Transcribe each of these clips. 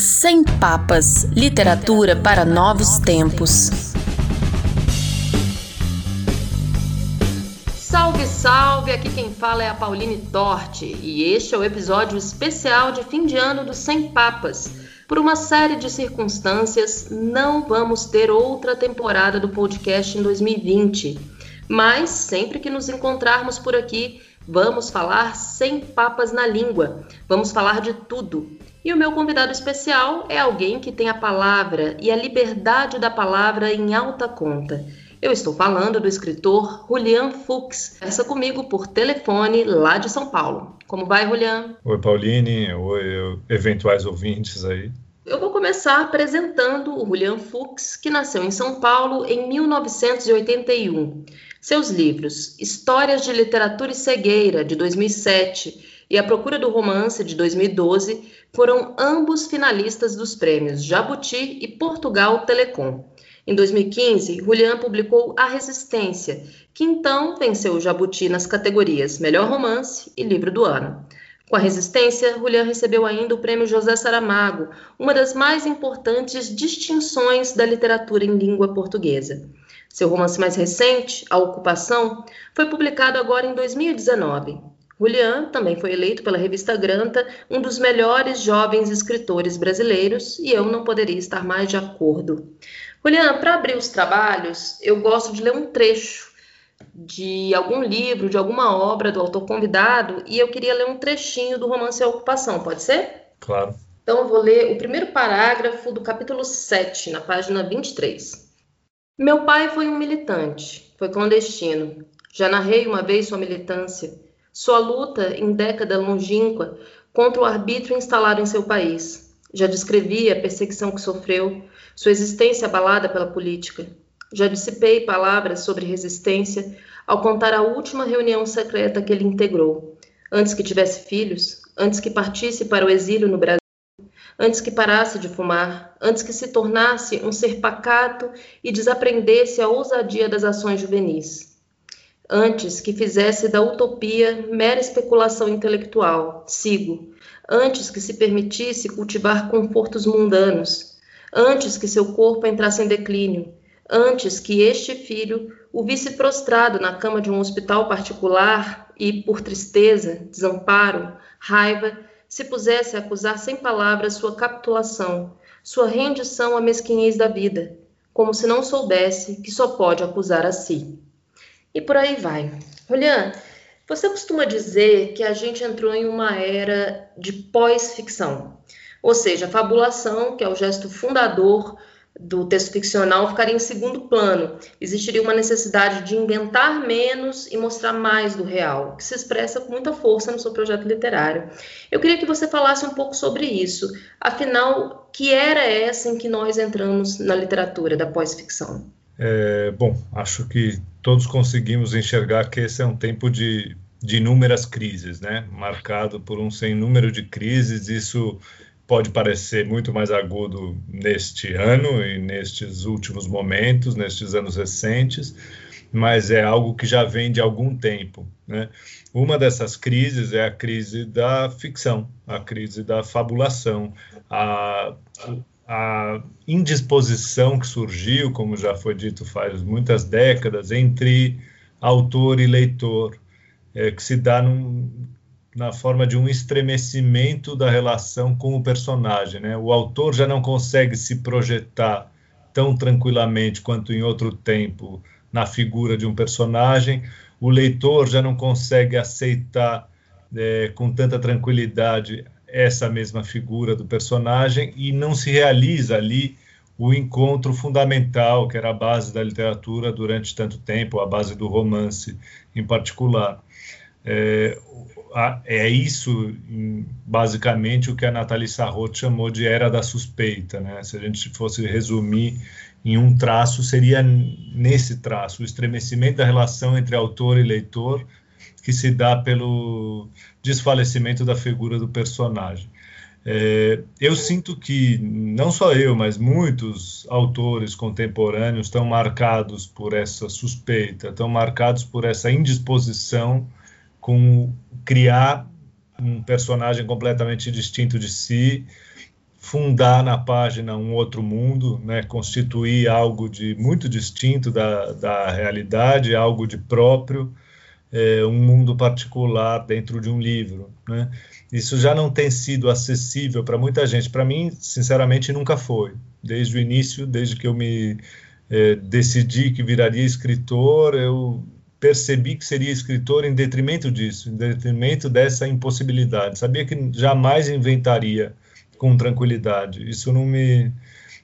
Sem Papas Literatura para Novos Tempos. Salve, salve! Aqui quem fala é a Pauline Torte e este é o episódio especial de fim de ano do Sem Papas. Por uma série de circunstâncias, não vamos ter outra temporada do podcast em 2020. Mas sempre que nos encontrarmos por aqui, vamos falar sem papas na língua. Vamos falar de tudo. E o meu convidado especial é alguém que tem a palavra e a liberdade da palavra em alta conta. Eu estou falando do escritor Julian Fuchs. Conversa comigo por telefone lá de São Paulo. Como vai, Julian? Oi, Pauline. Oi, eventuais ouvintes aí. Eu vou começar apresentando o Julian Fuchs, que nasceu em São Paulo em 1981. Seus livros Histórias de Literatura e Cegueira, de 2007, e A Procura do Romance, de 2012, foram ambos finalistas dos prêmios Jabuti e Portugal Telecom. Em 2015, Julian publicou A Resistência, que então venceu o Jabuti nas categorias Melhor Romance e Livro do Ano. Com a Resistência, Julian recebeu ainda o Prêmio José Saramago, uma das mais importantes distinções da literatura em língua portuguesa. Seu romance mais recente, A Ocupação, foi publicado agora em 2019. Julian também foi eleito pela revista Granta um dos melhores jovens escritores brasileiros e eu não poderia estar mais de acordo. Juliana, para abrir os trabalhos, eu gosto de ler um trecho de algum livro, de alguma obra do autor convidado, e eu queria ler um trechinho do romance A Ocupação, pode ser? Claro. Então eu vou ler o primeiro parágrafo do capítulo 7, na página 23. Meu pai foi um militante, foi clandestino. Já narrei uma vez sua militância, sua luta em década longínqua contra o arbítrio instalado em seu país. Já descrevi a perseguição que sofreu, sua existência abalada pela política. Já dissipei palavras sobre resistência ao contar a última reunião secreta que ele integrou, antes que tivesse filhos, antes que partisse para o exílio no Brasil, antes que parasse de fumar, antes que se tornasse um ser pacato e desaprendesse a ousadia das ações juvenis. Antes que fizesse da utopia mera especulação intelectual, sigo. Antes que se permitisse cultivar confortos mundanos, antes que seu corpo entrasse em declínio, antes que este filho o visse prostrado na cama de um hospital particular e, por tristeza, desamparo, raiva, se pusesse a acusar sem palavras sua capitulação, sua rendição à mesquinhez da vida, como se não soubesse que só pode acusar a si. E por aí vai. Julian, você costuma dizer que a gente entrou em uma era de pós-ficção. Ou seja, a fabulação, que é o gesto fundador do texto ficcional, ficaria em segundo plano. Existiria uma necessidade de inventar menos e mostrar mais do real, que se expressa com muita força no seu projeto literário. Eu queria que você falasse um pouco sobre isso. Afinal, que era essa em que nós entramos na literatura da pós-ficção? É, bom, acho que todos conseguimos enxergar que esse é um tempo de, de inúmeras crises, né? Marcado por um sem número de crises. Isso pode parecer muito mais agudo neste ano e nestes últimos momentos, nestes anos recentes, mas é algo que já vem de algum tempo. Né? Uma dessas crises é a crise da ficção, a crise da fabulação, a, a indisposição que surgiu, como já foi dito faz muitas décadas, entre autor e leitor, é, que se dá num, na forma de um estremecimento da relação com o personagem. Né? O autor já não consegue se projetar tão tranquilamente quanto em outro tempo na figura de um personagem, o leitor já não consegue aceitar é, com tanta tranquilidade essa mesma figura do personagem e não se realiza ali o encontro fundamental que era a base da literatura durante tanto tempo, a base do romance em particular. É, é isso, basicamente, o que a Nathalie Sarraute chamou de era da suspeita. Né? Se a gente fosse resumir em um traço, seria nesse traço, o estremecimento da relação entre autor e leitor, que se dá pelo desfalecimento da figura do personagem. É, eu sinto que não só eu, mas muitos autores contemporâneos estão marcados por essa suspeita, estão marcados por essa indisposição com criar um personagem completamente distinto de si, fundar na página um outro mundo, né, constituir algo de muito distinto da, da realidade, algo de próprio, é, um mundo particular dentro de um livro. Né? Isso já não tem sido acessível para muita gente. Para mim, sinceramente, nunca foi. Desde o início, desde que eu me é, decidi que viraria escritor, eu percebi que seria escritor em detrimento disso, em detrimento dessa impossibilidade. Sabia que jamais inventaria com tranquilidade. Isso não me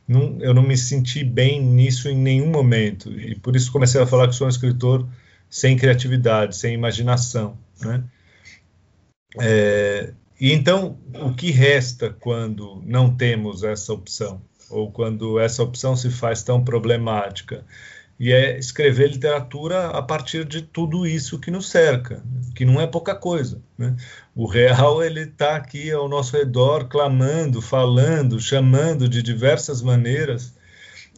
não, eu não me senti bem nisso em nenhum momento e por isso comecei a falar que sou um escritor sem criatividade, sem imaginação, né? É, e então o que resta quando não temos essa opção ou quando essa opção se faz tão problemática? E é escrever literatura a partir de tudo isso que nos cerca, que não é pouca coisa. Né? O real ele está aqui ao nosso redor, clamando, falando, chamando de diversas maneiras.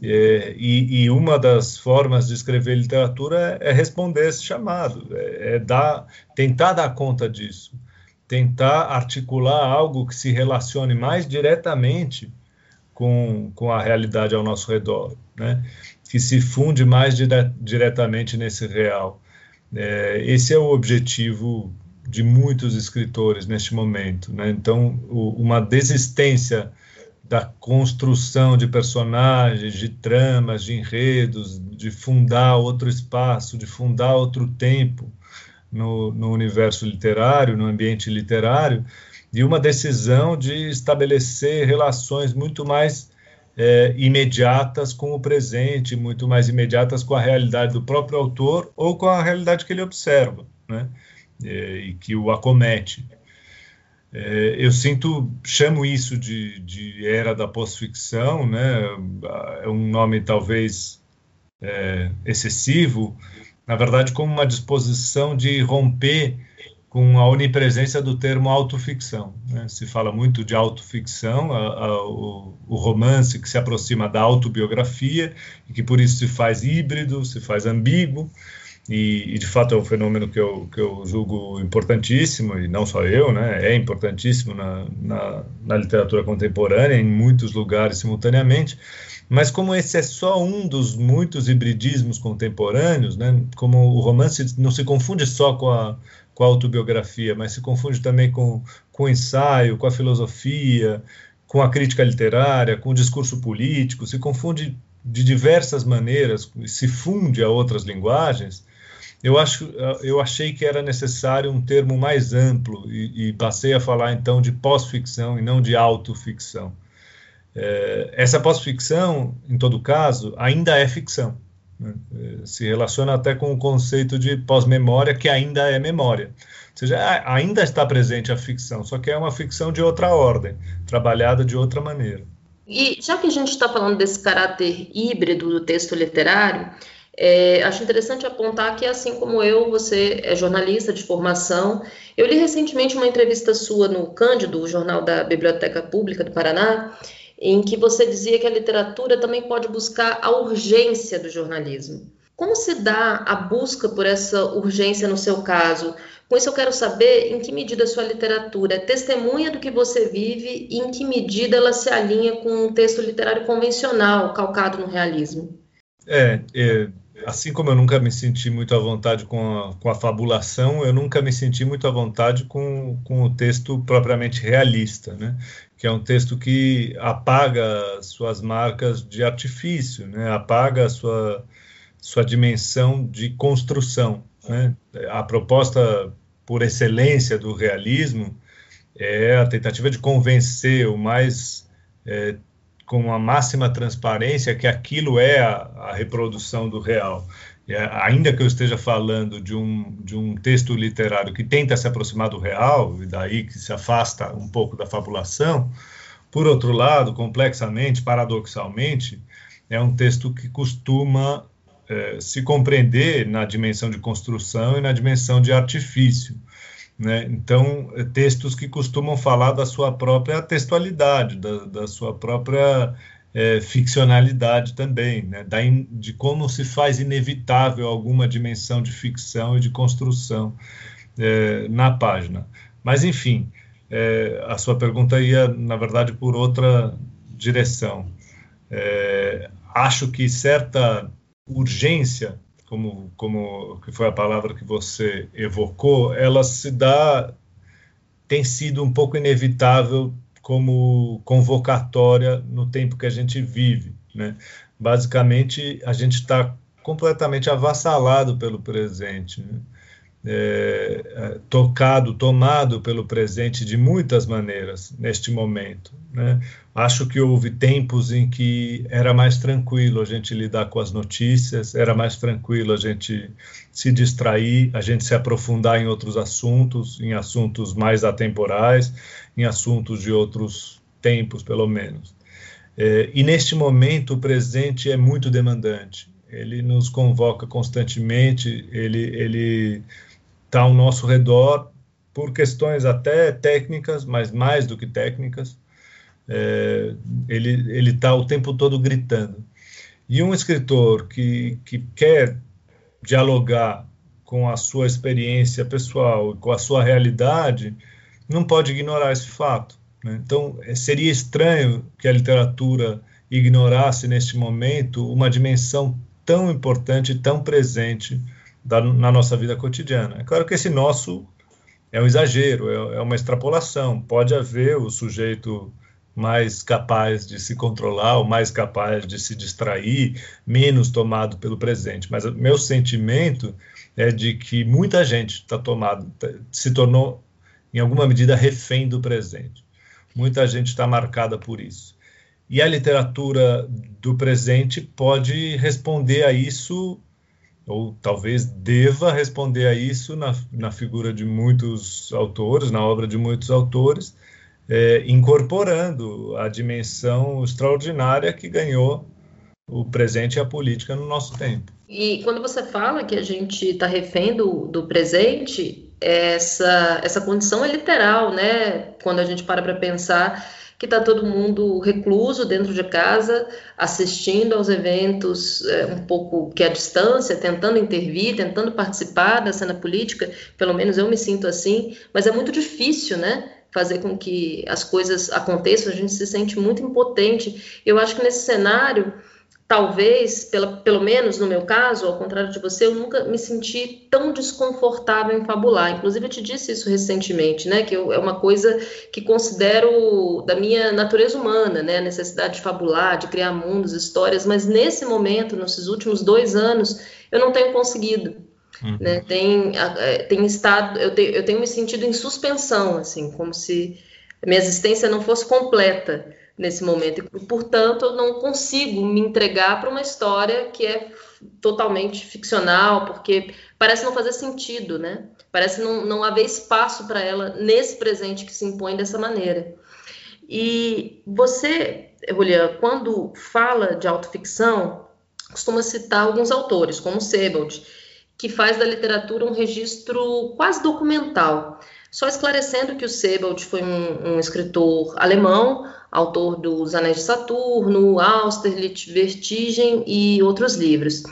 É, e, e, uma das formas de escrever literatura é, é responder esse chamado, é, é dar, tentar dar conta disso, tentar articular algo que se relacione mais diretamente com, com a realidade ao nosso redor, né? Que se funde mais dire diretamente nesse real. É, esse é o objetivo de muitos escritores neste momento. Né? Então, o, uma desistência da construção de personagens, de tramas, de enredos, de fundar outro espaço, de fundar outro tempo no, no universo literário, no ambiente literário, e uma decisão de estabelecer relações muito mais é, imediatas com o presente, muito mais imediatas com a realidade do próprio autor ou com a realidade que ele observa, né? É, e que o acomete. É, eu sinto, chamo isso de, de era da pós-ficção, né? É um nome talvez é, excessivo, na verdade, como uma disposição de romper com a onipresença do termo autoficção. Né? Se fala muito de autoficção, a, a, o, o, romance que se aproxima da autobiografia e que por isso se faz híbrido, se faz ambíguo, e, e, de fato é um fenômeno que eu, que eu julgo importantíssimo, e não só eu, né? é importantíssimo na, na, na literatura contemporânea, em muitos lugares simultaneamente, mas como esse é só um dos muitos hibridismos contemporâneos, né, como o romance não se confunde só com a, com a autobiografia, mas se confunde também com, com o ensaio, com a filosofia, com a crítica literária, com o discurso político, se confunde de diversas maneiras, se funde a outras linguagens, eu, acho, eu achei que era necessário um termo mais amplo e, e passei a falar então de pós-ficção e não de autoficção. É, essa pós-ficção, em todo caso, ainda é ficção. Né? É, se relaciona até com o conceito de pós-memória, que ainda é memória. Ou seja, ainda está presente a ficção, só que é uma ficção de outra ordem, trabalhada de outra maneira. E já que a gente está falando desse caráter híbrido do texto literário, é, acho interessante apontar que, assim como eu, você é jornalista de formação. Eu li recentemente uma entrevista sua no Cândido, o jornal da Biblioteca Pública do Paraná, em que você dizia que a literatura também pode buscar a urgência do jornalismo. Como se dá a busca por essa urgência no seu caso? Com isso, eu quero saber em que medida a sua literatura é testemunha do que você vive e em que medida ela se alinha com um texto literário convencional, calcado no realismo. É, é assim como eu nunca me senti muito à vontade com a, com a fabulação, eu nunca me senti muito à vontade com, com o texto propriamente realista, né? Que é um texto que apaga suas marcas de artifício, né? apaga sua, sua dimensão de construção. Né? A proposta por excelência do realismo é a tentativa de convencer o mais é, com a máxima transparência que aquilo é a, a reprodução do real. É, ainda que eu esteja falando de um, de um texto literário que tenta se aproximar do real, e daí que se afasta um pouco da fabulação, por outro lado, complexamente, paradoxalmente, é um texto que costuma é, se compreender na dimensão de construção e na dimensão de artifício. Né? Então, é, textos que costumam falar da sua própria textualidade, da, da sua própria é, ficcionalidade também, né? da in, de como se faz inevitável alguma dimensão de ficção e de construção é, na página. Mas, enfim, é, a sua pergunta ia, na verdade, por outra direção. É, acho que certa urgência, como, como que foi a palavra que você evocou, ela se dá, tem sido um pouco inevitável como convocatória no tempo que a gente vive. Né? Basicamente, a gente está completamente avassalado pelo presente. Né? É, é, tocado, tomado pelo presente de muitas maneiras neste momento. Né? Acho que houve tempos em que era mais tranquilo a gente lidar com as notícias, era mais tranquilo a gente se distrair, a gente se aprofundar em outros assuntos, em assuntos mais atemporais, em assuntos de outros tempos, pelo menos. É, e neste momento o presente é muito demandante. Ele nos convoca constantemente, ele, está ao nosso redor por questões até técnicas, mas mais do que técnicas. É, ele está o tempo todo gritando. E um escritor que, que quer dialogar com a sua experiência pessoal, com a sua realidade, não pode ignorar esse fato. Né? Então, é, seria estranho que a literatura ignorasse neste momento uma dimensão tão importante, tão presente da, na nossa vida cotidiana. É claro que esse nosso é um exagero, é, é uma extrapolação. Pode haver o sujeito mais capaz de se controlar, o mais capaz de se distrair, menos tomado pelo presente. Mas meu sentimento é de que muita gente está tomado, tá, se tornou em alguma medida refém do presente. Muita gente está marcada por isso. E a literatura do presente pode responder a isso ou talvez deva responder a isso na, na figura de muitos autores, na obra de muitos autores, é, incorporando a dimensão extraordinária que ganhou o presente e a política no nosso tempo. E quando você fala que a gente está refém do, do presente, essa, essa condição é literal, né? Quando a gente para para pensar que está todo mundo recluso dentro de casa, assistindo aos eventos é, um pouco que à distância, tentando intervir, tentando participar da cena política, pelo menos eu me sinto assim, mas é muito difícil, né? Fazer com que as coisas aconteçam, a gente se sente muito impotente. Eu acho que nesse cenário talvez, pela, pelo menos no meu caso, ao contrário de você, eu nunca me senti tão desconfortável em fabular. Inclusive, eu te disse isso recentemente, né? Que eu, é uma coisa que considero da minha natureza humana, né? A necessidade de fabular, de criar mundos, histórias, mas nesse momento, nesses últimos dois anos, eu não tenho conseguido. Uhum. Né? Tem, é, tem estado, eu tenho, eu tenho me sentido em suspensão, assim, como se minha existência não fosse completa nesse momento. E, portanto, eu não consigo me entregar para uma história que é totalmente ficcional, porque parece não fazer sentido, né? Parece não, não haver espaço para ela nesse presente que se impõe dessa maneira. E você, Julia, quando fala de autoficção, costuma citar alguns autores, como Sebald, que faz da literatura um registro quase documental. Só esclarecendo que o Sebald foi um, um escritor alemão, autor dos Anéis de Saturno, Austerlitz, Vertigem e outros livros.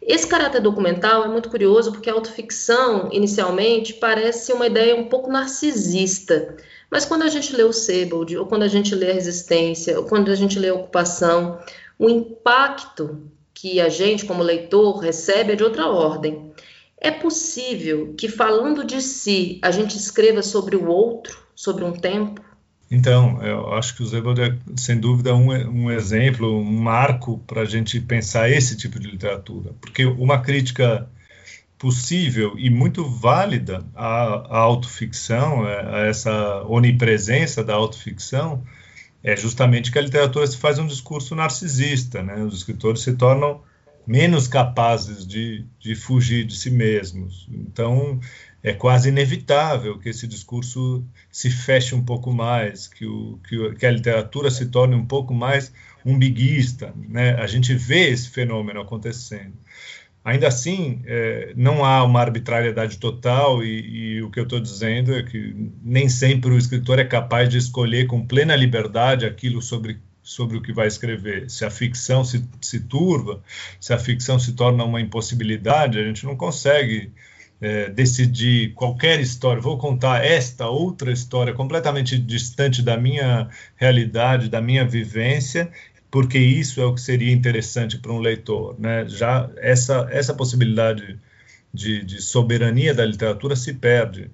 Esse caráter documental é muito curioso porque a autoficção, inicialmente, parece uma ideia um pouco narcisista. Mas quando a gente lê o Sebald, ou quando a gente lê a Resistência, ou quando a gente lê a Ocupação, o impacto que a gente, como leitor, recebe é de outra ordem. É possível que, falando de si, a gente escreva sobre o outro, sobre um tempo? Então, eu acho que o Zebald é, sem dúvida, um, um exemplo, um marco para a gente pensar esse tipo de literatura. Porque uma crítica possível e muito válida à, à autoficção, é, a essa onipresença da autoficção, é justamente que a literatura se faz um discurso narcisista, né? Os escritores se tornam menos capazes de, de fugir de si mesmos. Então, é quase inevitável que esse discurso se feche um pouco mais, que, o, que, que a literatura se torne um pouco mais umbiguista. Né? A gente vê esse fenômeno acontecendo. Ainda assim, é, não há uma arbitrariedade total, e, e o que eu estou dizendo é que nem sempre o escritor é capaz de escolher com plena liberdade aquilo sobre sobre o que vai escrever. Se a ficção se, se turva, se a ficção se torna uma impossibilidade, a gente não consegue é, decidir qualquer história, vou contar esta outra história completamente distante da minha realidade, da minha vivência, porque isso é o que seria interessante para um leitor. Né? Já essa, essa possibilidade de, de soberania da literatura se perde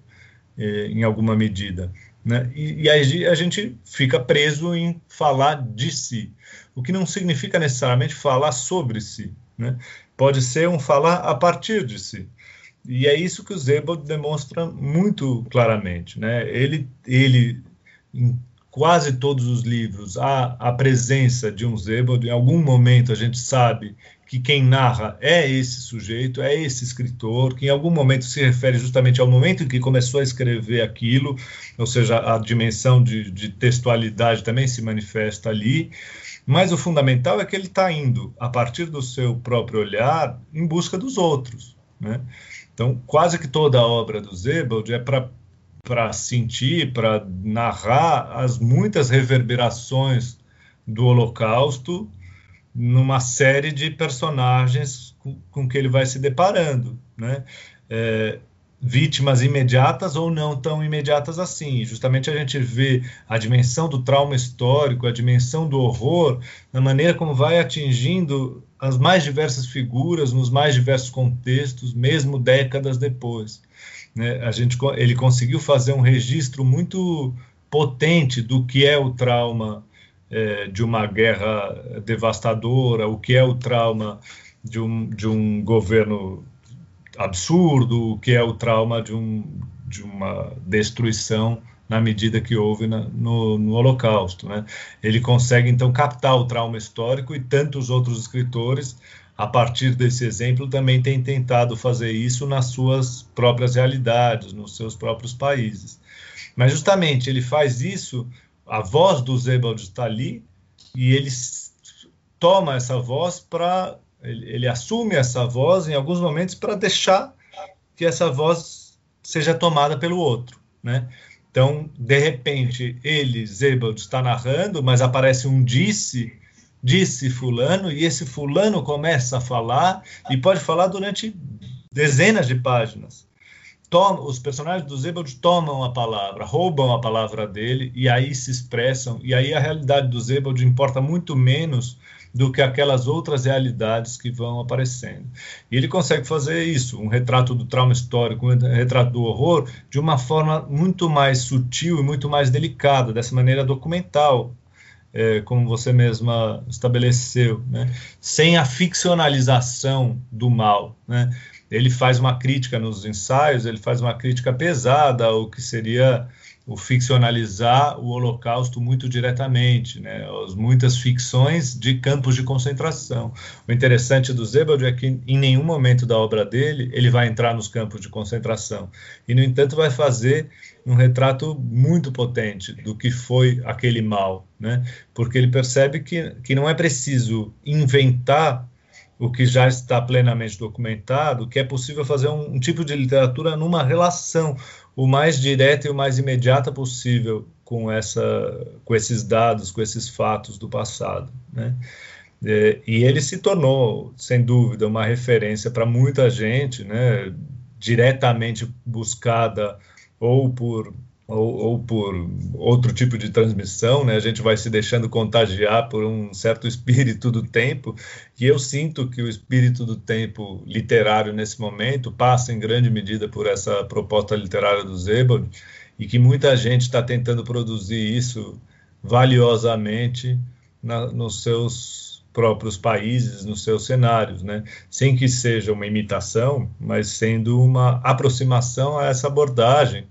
eh, em alguma medida. Né? E, e aí a gente fica preso em falar de si, o que não significa necessariamente falar sobre si. Né? Pode ser um falar a partir de si. E é isso que o Zebald demonstra muito claramente. Né? Ele, ele, em quase todos os livros, há a presença de um Zebald. Em algum momento a gente sabe que quem narra é esse sujeito, é esse escritor, que em algum momento se refere justamente ao momento em que começou a escrever aquilo, ou seja, a dimensão de, de textualidade também se manifesta ali. Mas o fundamental é que ele está indo, a partir do seu próprio olhar, em busca dos outros. Né? Então, quase que toda a obra do Zebald é para sentir, para narrar as muitas reverberações do Holocausto numa série de personagens com, com que ele vai se deparando. Né? É, vítimas imediatas ou não tão imediatas assim. Justamente a gente vê a dimensão do trauma histórico, a dimensão do horror, na maneira como vai atingindo as mais diversas figuras, nos mais diversos contextos, mesmo décadas depois. Né? A gente, ele conseguiu fazer um registro muito potente do que é o trauma é, de uma guerra devastadora, o que é o trauma de um, de um governo absurdo, que é o trauma de, um, de uma destruição na medida que houve na, no, no, Holocausto. Né? Ele consegue, então, captar o trauma histórico e tantos outros escritores, a partir desse exemplo, também têm tentado fazer isso nas suas próprias realidades, nos seus próprios países. Mas, justamente, ele faz isso, a voz do Zebald está ali, e ele toma essa voz para ele, ele assume essa voz em alguns momentos para deixar que essa voz seja tomada pelo outro, né? Então, de repente, ele, Zebald, está narrando, mas aparece um disse, disse fulano, e esse fulano começa a falar, e pode falar durante dezenas de páginas. Toma, os personagens do Zebald tomam a palavra, roubam a palavra dele, e aí se expressam, e aí a realidade do Zebald importa muito menos do que aquelas outras realidades que vão aparecendo. E ele consegue fazer isso, um retrato do trauma histórico, um retrato do horror, de uma forma muito mais sutil e muito mais delicada, dessa maneira documental, é, como você mesma estabeleceu, né? sem a ficcionalização do mal. Né? Ele faz uma crítica nos ensaios, ele faz uma crítica pesada ao que seria o ficcionalizar o Holocausto muito diretamente, né? As muitas ficções de campos de concentração. O interessante do Zebald é que em nenhum momento da obra dele ele vai entrar nos campos de concentração e no entanto vai fazer um retrato muito potente do que foi aquele mal, né? Porque ele percebe que, que não é preciso inventar o que já está plenamente documentado, que é possível fazer um, um tipo de literatura numa relação o mais direta e o mais imediata possível com, essa, com esses dados, com esses fatos do passado. Né? É, e ele se tornou, sem dúvida, uma referência para muita gente, né? diretamente buscada ou por ou, ou, por outro tipo de transmissão, né? A gente vai se deixando contagiar por um certo espírito do tempo, e eu sinto que o espírito do tempo literário nesse momento passa em grande medida por essa proposta literária do Zebald, e que muita gente está tentando produzir isso valiosamente na, nos seus próprios países, nos seus cenários, né? Sem que seja uma imitação, mas sendo uma aproximação a essa abordagem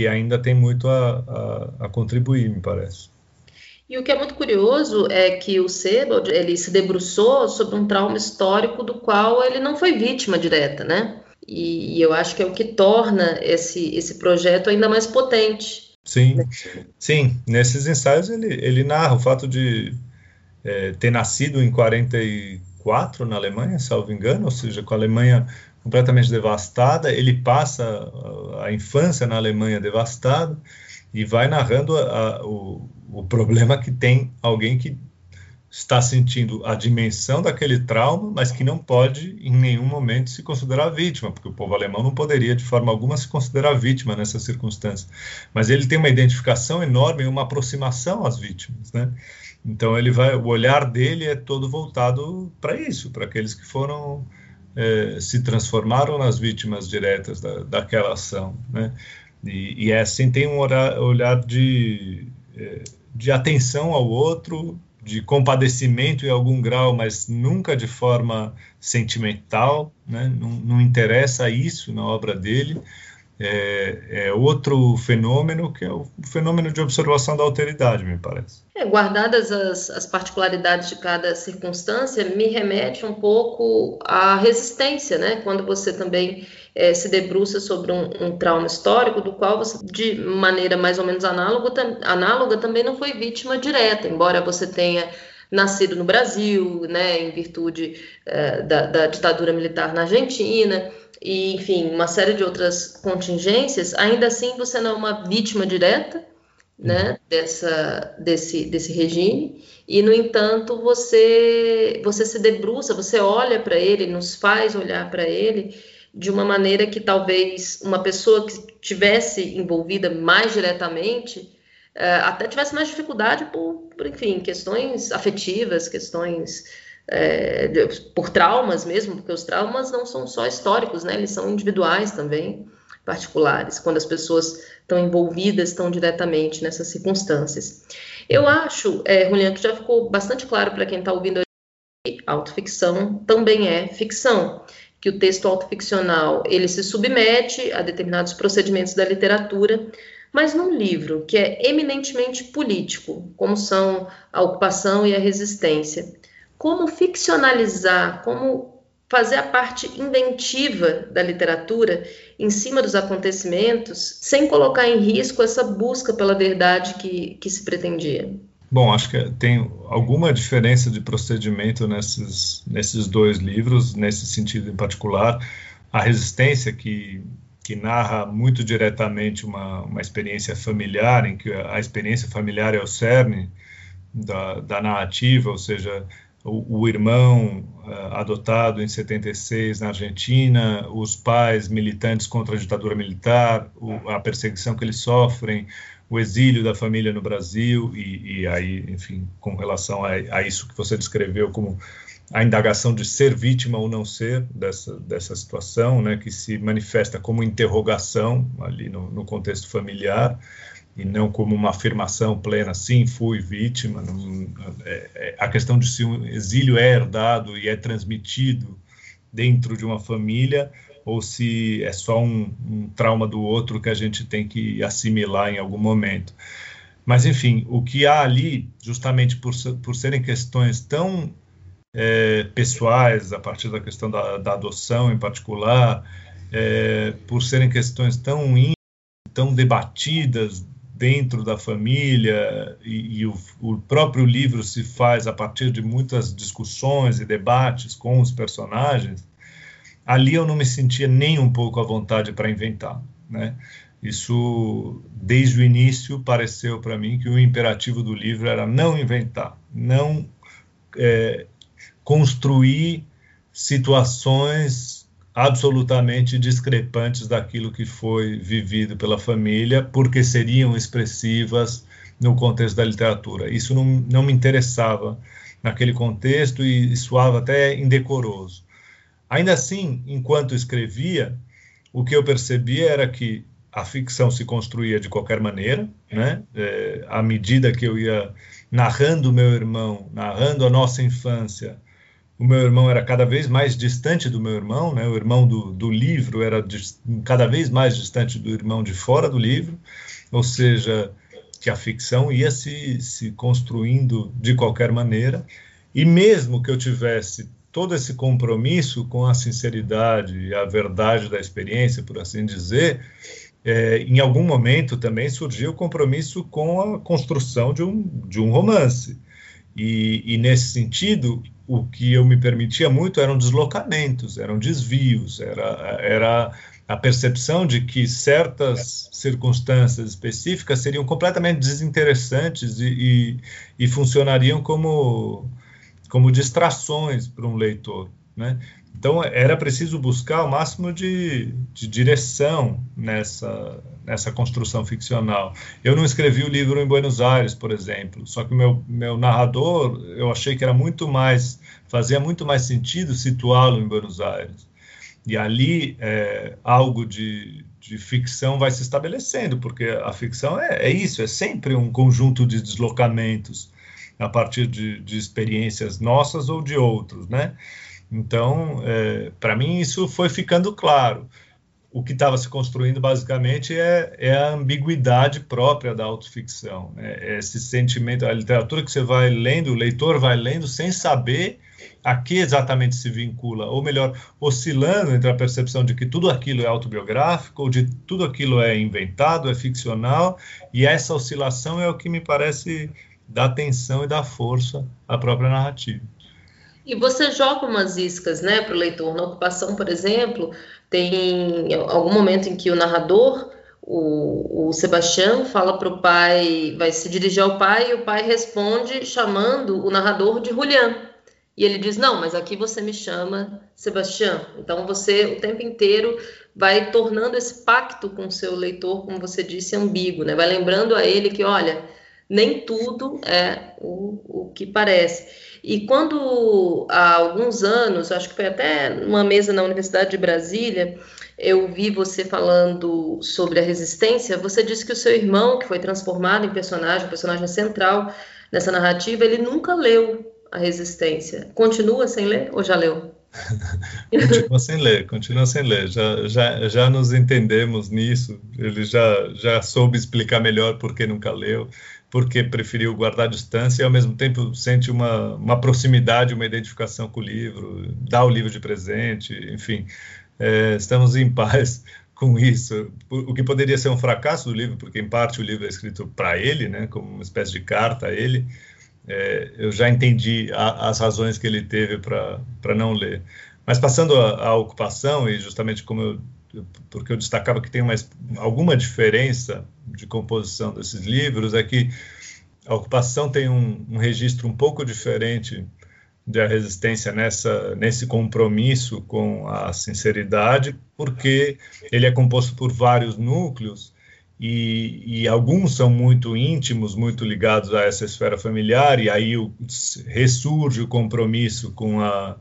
que ainda tem muito a, a, a contribuir, me parece. E o que é muito curioso é que o Sebald, ele se debruçou sobre um trauma histórico do qual ele não foi vítima direta, né? E, e eu acho que é o que torna esse, esse projeto ainda mais potente. Sim, sim. Nesses ensaios ele, ele narra o fato de é, ter nascido em 44 na Alemanha, salvo engano, ou seja, com a Alemanha completamente devastada. Ele passa a infância na Alemanha devastada e vai narrando a, a, o, o, problema que tem alguém que está sentindo a dimensão daquele trauma, mas que não pode em nenhum momento se considerar vítima, porque o povo alemão não poderia de forma alguma se considerar vítima nessa circunstância. Mas ele tem uma identificação enorme, uma aproximação às vítimas, né? Então ele vai, o olhar dele é todo voltado para isso, para aqueles que foram é, se transformaram nas vítimas diretas da, daquela ação, né? E, e é assim tem um olhar, olhar de, é, de atenção ao outro, de compadecimento em algum grau, mas nunca de forma sentimental, né? não, não interessa isso na obra dele. É, é, outro fenômeno que é o fenômeno de observação da alteridade, me parece. É, guardadas as, as, particularidades de cada circunstância, me remete um pouco à resistência, né? Quando você também é, se debruça sobre um, um, trauma histórico do qual você, de maneira mais ou menos análoga, tam, análoga, também não foi vítima direta, embora você tenha nascido no Brasil, né, em virtude é, da, da, ditadura militar na Argentina, e, enfim, uma série de outras contingências, ainda assim você não é uma vítima direta, né, dessa, desse, desse regime, e, no entanto, você, você se debruça, você olha para ele, nos faz olhar para ele, de uma maneira que talvez uma pessoa que tivesse envolvida mais diretamente até tivesse mais dificuldade por, por, enfim, questões afetivas, questões é, por traumas mesmo, porque os traumas não são só históricos, né? Eles são individuais também, particulares, quando as pessoas estão envolvidas tão diretamente nessas circunstâncias. Eu acho, é, Juliano, que já ficou bastante claro para quem está ouvindo aqui, autoficção também é ficção que o texto autoficcional ele se submete a determinados procedimentos da literatura, mas num livro que é eminentemente político, como são a ocupação e a resistência, como ficcionalizar, como fazer a parte inventiva da literatura em cima dos acontecimentos, sem colocar em risco essa busca pela verdade que, que se pretendia? Bom, acho que tem alguma diferença de procedimento nesses, nesses dois livros, nesse sentido em particular. A Resistência, que, que narra muito diretamente uma, uma experiência familiar, em que a experiência familiar é o cerne da, da narrativa, ou seja, o, o irmão uh, adotado em 76 na Argentina, os pais militantes contra a ditadura militar, o, a perseguição que eles sofrem, o exílio da família no Brasil e, e aí, enfim, com relação a, a, isso que você descreveu como a indagação de ser vítima ou não ser dessa, dessa situação, né, que se manifesta como interrogação ali no, no contexto familiar e não como uma afirmação plena, sim, fui vítima. Não, é, é, a questão de se o exílio é herdado e é transmitido dentro de uma família ou se é só um, um, trauma do outro que a gente tem que assimilar em algum momento. Mas, enfim, o que há ali, justamente por, por serem questões tão é, pessoais, a partir da questão da, da adoção em particular, é, por serem questões tão tão debatidas dentro da família e, e o, o, próprio livro se faz a partir de muitas discussões e debates com os personagens ali eu não me sentia nem um pouco à vontade para inventar, né? Isso, desde o início, pareceu para mim que o imperativo do livro era não inventar, não é, construir situações absolutamente discrepantes daquilo que foi vivido pela família, porque seriam expressivas no contexto da literatura. Isso não, não me interessava naquele contexto e soava até indecoroso. Ainda assim, enquanto escrevia, o que eu percebia era que a ficção se construía de qualquer maneira, né? É, à medida que eu ia narrando meu irmão, narrando a nossa infância, o meu irmão era cada vez mais distante do meu irmão, né? O irmão do, do livro era cada vez mais distante do irmão de fora do livro, ou seja, que a ficção ia se, se construindo de qualquer maneira. E mesmo que eu tivesse todo esse compromisso com a sinceridade e a verdade da experiência, por assim dizer, é, em algum momento também surgiu o compromisso com a construção de um, de um romance. E, e, nesse sentido, o que eu me permitia muito eram deslocamentos, eram desvios, era, era a percepção de que certas circunstâncias específicas seriam completamente desinteressantes e, e, e funcionariam como como distrações para um leitor, né? Então era preciso buscar o máximo de, de, direção nessa, nessa construção ficcional. Eu não escrevi o livro em Buenos Aires, por exemplo, só que meu, meu narrador, eu achei que era muito mais, fazia muito mais sentido situá-lo em Buenos Aires. E ali é, algo de, de ficção vai se estabelecendo, porque a ficção é, é isso, é sempre um conjunto de deslocamentos a partir de, de experiências nossas ou de outros, né? Então, é, para mim, isso foi ficando claro. O que estava se construindo, basicamente, é, é, a ambiguidade própria da autoficção. Né? É esse sentimento, a literatura que você vai lendo, o leitor vai lendo sem saber a que exatamente se vincula, ou melhor, oscilando entre a percepção de que tudo aquilo é autobiográfico, ou de tudo aquilo é inventado, é ficcional, e essa oscilação é o que me parece dar atenção e dar força à própria narrativa. E você joga umas iscas né, para o leitor. Na ocupação, por exemplo, tem algum momento em que o narrador, o, o Sebastião, fala para o pai, vai se dirigir ao pai, e o pai responde chamando o narrador de Julian. E ele diz: Não, mas aqui você me chama Sebastião. Então você o tempo inteiro vai tornando esse pacto com o seu leitor, como você disse, ambíguo, né? Vai lembrando a ele que, olha, nem tudo é o, o que parece. E quando há alguns anos, acho que foi até numa mesa na Universidade de Brasília, eu vi você falando sobre a resistência. Você disse que o seu irmão, que foi transformado em personagem, personagem central nessa narrativa, ele nunca leu a resistência. Continua sem ler ou já leu? continua sem ler, continua sem ler. Já, já, já nos entendemos nisso. Ele já, já soube explicar melhor por que nunca leu porque preferiu guardar distância e ao mesmo tempo sente uma, uma proximidade, uma identificação com o livro, dá o livro de presente, enfim, é, estamos em paz com isso. O que poderia ser um fracasso do livro, porque em parte o livro é escrito para ele, né, como uma espécie de carta a ele, é, eu já entendi a, as razões que ele teve para não ler. Mas passando à ocupação, e justamente como eu porque eu destacava que tem uma, alguma diferença de composição desses livros, é que a ocupação tem um, um registro um pouco diferente da resistência nessa, nesse compromisso com a sinceridade, porque ele é composto por vários núcleos e, e, alguns são muito íntimos, muito ligados a essa esfera familiar, e aí o, ressurge o compromisso com a,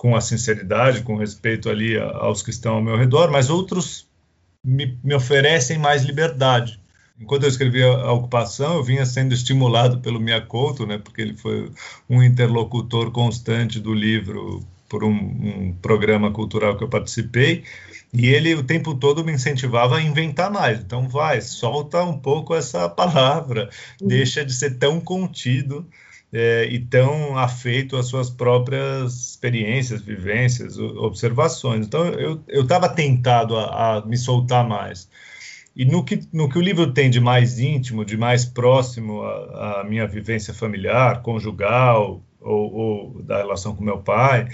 com a sinceridade, com respeito ali aos que estão ao meu redor, mas outros me, me oferecem mais liberdade. Enquanto eu escrevia a ocupação, eu vinha sendo estimulado pelo Miyakoto, né, porque ele foi um interlocutor constante do livro por um, um, programa cultural que eu participei, e ele o tempo todo me incentivava a inventar mais. Então, vai, solta um pouco essa palavra, deixa de ser tão contido é, e tão afeito às suas próprias experiências, vivências, observações. Então, eu estava tentado a, a, me soltar mais. E no que, no que o livro tem de mais íntimo, de mais próximo à, à minha vivência familiar, conjugal, ou, ou, da relação com meu pai,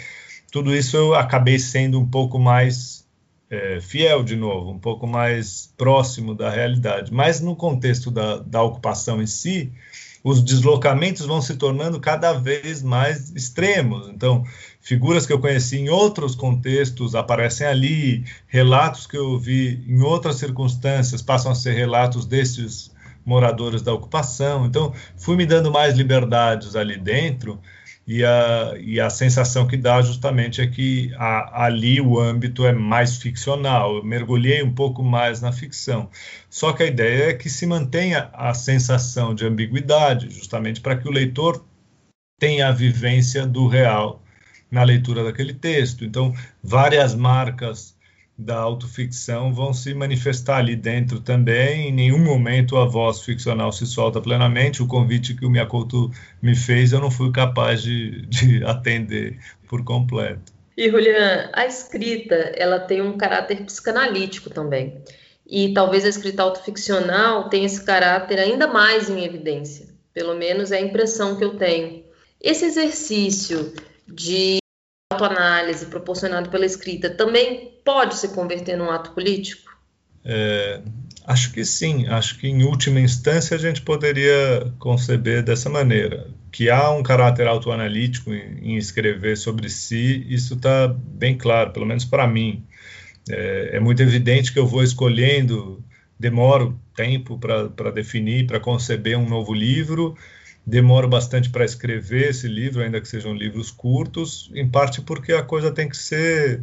tudo isso eu acabei sendo um pouco mais é, fiel de novo, um pouco mais próximo da realidade. Mas no contexto da, da ocupação em si, os deslocamentos vão se tornando cada vez mais extremos. Então, figuras que eu conheci em outros contextos aparecem ali, relatos que eu vi em outras circunstâncias passam a ser relatos desses moradores da ocupação. Então, fui me dando mais liberdades ali dentro e a, e a sensação que dá justamente é que a, ali o âmbito é mais ficcional. Eu mergulhei um pouco mais na ficção. Só que a ideia é que se mantenha a sensação de ambiguidade, justamente para que o leitor tenha a vivência do real na leitura daquele texto. Então, várias marcas da autoficção vão se manifestar ali dentro também. Em nenhum momento a voz ficcional se solta plenamente. O convite que o Miyakoto me fez, eu não fui capaz de, de atender por completo. E, Julian, a escrita ela tem um caráter psicanalítico também. E talvez a escrita autoficcional tenha esse caráter ainda mais em evidência. Pelo menos é a impressão que eu tenho. Esse exercício de autoanálise proporcionado pela escrita também pode se converter num ato político? É, Acho que sim, acho que em última instância a gente poderia conceber dessa maneira, que há um caráter autoanalítico em, em escrever sobre si, isso está bem claro, pelo menos para mim. É, é, muito evidente que eu vou escolhendo, demoro tempo para definir, para conceber um novo livro, demoro bastante para escrever esse livro, ainda que sejam livros curtos, em parte porque a coisa tem que ser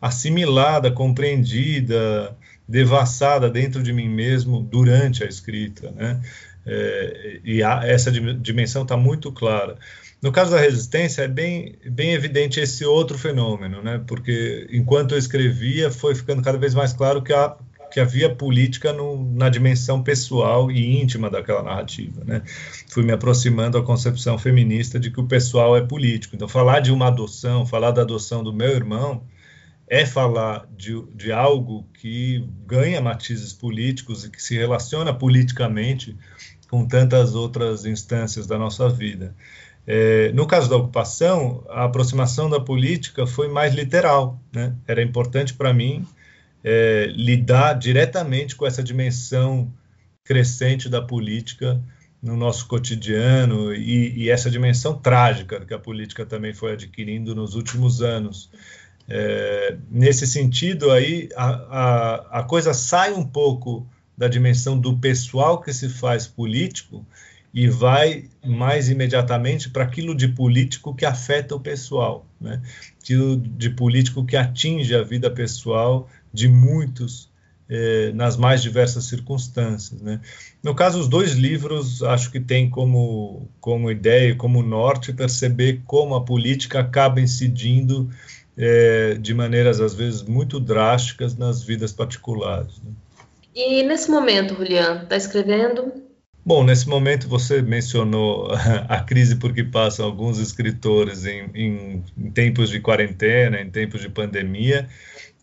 assimilada, compreendida, devassada dentro de mim mesmo durante a escrita, né? É, e a, essa dimensão está muito clara. No caso da resistência, é bem, bem evidente esse outro fenômeno, né? porque enquanto eu escrevia, foi ficando cada vez mais claro que, a, que havia política no, na dimensão pessoal e íntima daquela narrativa. Né? Fui me aproximando da concepção feminista de que o pessoal é político. Então, falar de uma adoção, falar da adoção do meu irmão, é falar de, de algo que ganha matizes políticos e que se relaciona politicamente com tantas outras instâncias da nossa vida. É, no caso da ocupação, a aproximação da política foi mais literal. Né? Era importante para mim é, lidar diretamente com essa dimensão crescente da política no nosso cotidiano e, e, essa dimensão trágica que a política também foi adquirindo nos últimos anos. É, nesse sentido, aí a, a, a coisa sai um pouco da dimensão do pessoal que se faz político e vai mais imediatamente para aquilo de político que afeta o pessoal, né? aquilo de político que atinge a vida pessoal de muitos eh, nas mais diversas circunstâncias. Né? No caso, os dois livros acho que têm como, como ideia, como norte, perceber como a política acaba incidindo é, de maneiras às vezes muito drásticas nas vidas particulares. Né? E nesse momento, Julian, está escrevendo? Bom, nesse momento você mencionou a crise por que passam alguns escritores em, em, em tempos de quarentena, em tempos de pandemia,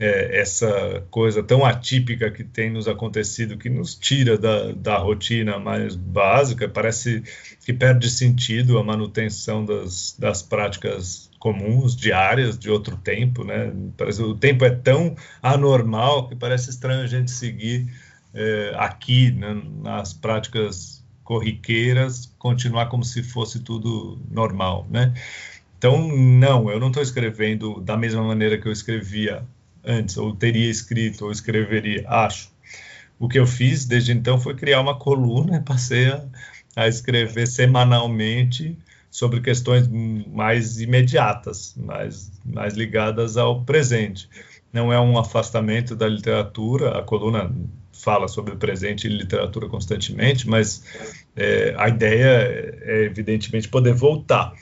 é, essa coisa tão atípica que tem nos acontecido, que nos tira da, da rotina mais básica, parece que perde sentido a manutenção das, das práticas comuns, diárias, de outro tempo, né? Parece, o tempo é tão anormal que parece estranho a gente seguir é, aqui, né, nas práticas corriqueiras, continuar como se fosse tudo normal, né? Então, não, eu não estou escrevendo da mesma maneira que eu escrevia antes, ou teria escrito, ou escreveria, acho. O que eu fiz desde então foi criar uma coluna passei a, a escrever semanalmente sobre questões mais imediatas, mais, mais ligadas ao presente. Não é um afastamento da literatura, a coluna fala sobre o presente e literatura constantemente, mas é, a ideia é, evidentemente, poder voltar.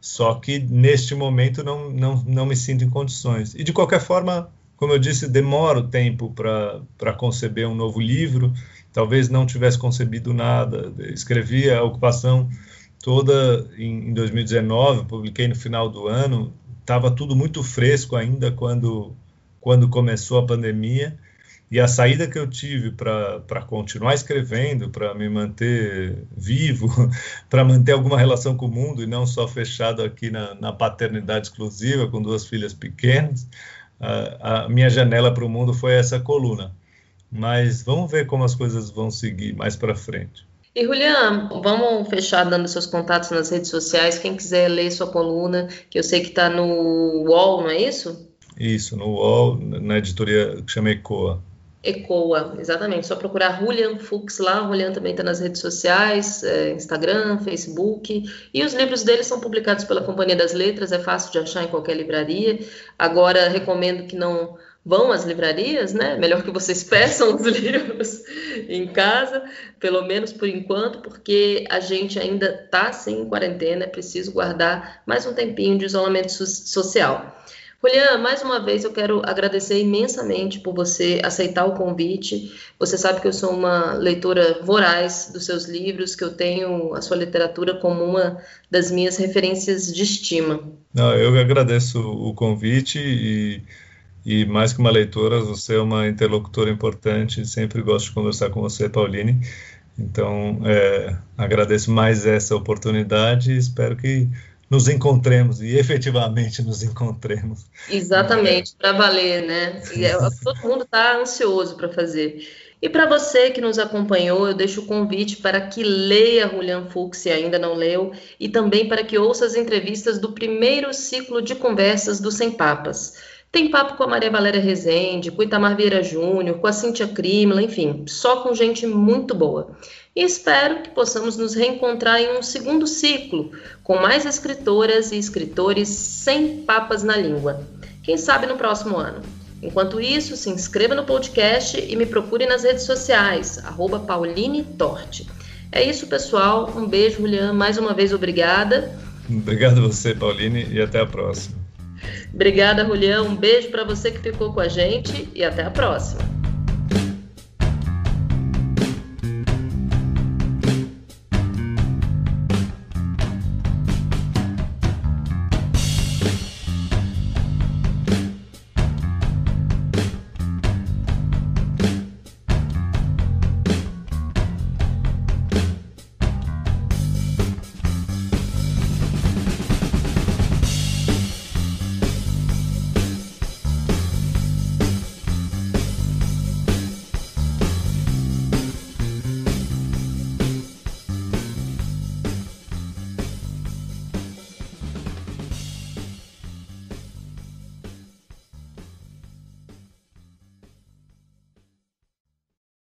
Só que neste momento não, não, não me sinto em condições. E de qualquer forma, como eu disse, demora o tempo para conceber um novo livro. Talvez não tivesse concebido nada. Escrevi a ocupação toda em, em 2019, publiquei no final do ano, estava tudo muito fresco ainda quando, quando começou a pandemia, e a saída que eu tive para continuar escrevendo, para me manter vivo, para manter alguma relação com o mundo e não só fechado aqui na, na paternidade exclusiva com duas filhas pequenas, a, a minha janela para o mundo foi essa coluna. Mas vamos ver como as coisas vão seguir mais para frente. E Julian, vamos fechar dando seus contatos nas redes sociais. Quem quiser ler sua coluna, que eu sei que está no UOL, não é isso? Isso, no UOL, na editoria que chama Ecoa. Ecoa, exatamente. Só procurar Julian Fux lá. Julian também está nas redes sociais, é, Instagram, Facebook. E os livros dele são publicados pela Companhia das Letras, é fácil de achar em qualquer livraria. Agora, recomendo que não vão às livrarias, né? Melhor que vocês peçam os livros em casa, pelo menos por enquanto, porque a gente ainda está sem em quarentena, é preciso guardar mais um tempinho de isolamento social. Julian, mais uma vez eu quero agradecer imensamente por você aceitar o convite. Você sabe que eu sou uma leitora voraz dos seus livros, que eu tenho a sua literatura como uma das minhas referências de estima. Não, eu agradeço o convite e e mais que uma leitora, você é uma interlocutora importante, sempre gosto de conversar com você, Pauline. Então, é, agradeço mais essa oportunidade e espero que nos encontremos e efetivamente nos encontremos. Exatamente, para valer, né? É, todo mundo está ansioso para fazer. E para você que nos acompanhou, eu deixo o convite para que leia Julian Fuchs se ainda não leu e também para que ouça as entrevistas do primeiro ciclo de conversas do Sem Papas. Tem papo com a Maria Valéria Rezende, com Itamar Vieira Júnior, com a Cíntia Krimla, enfim, só com gente muito boa. E espero que possamos nos reencontrar em um segundo ciclo, com mais escritoras e escritores sem papas na língua. Quem sabe no próximo ano. Enquanto isso, se inscreva no podcast e me procure nas redes sociais, arroba Pauline Torte. É isso, pessoal. Um beijo, Julian. Mais uma vez, obrigada. Obrigado a você, Pauline, e até a próxima. Obrigada, Julião. Um beijo para você que ficou com a gente e até a próxima.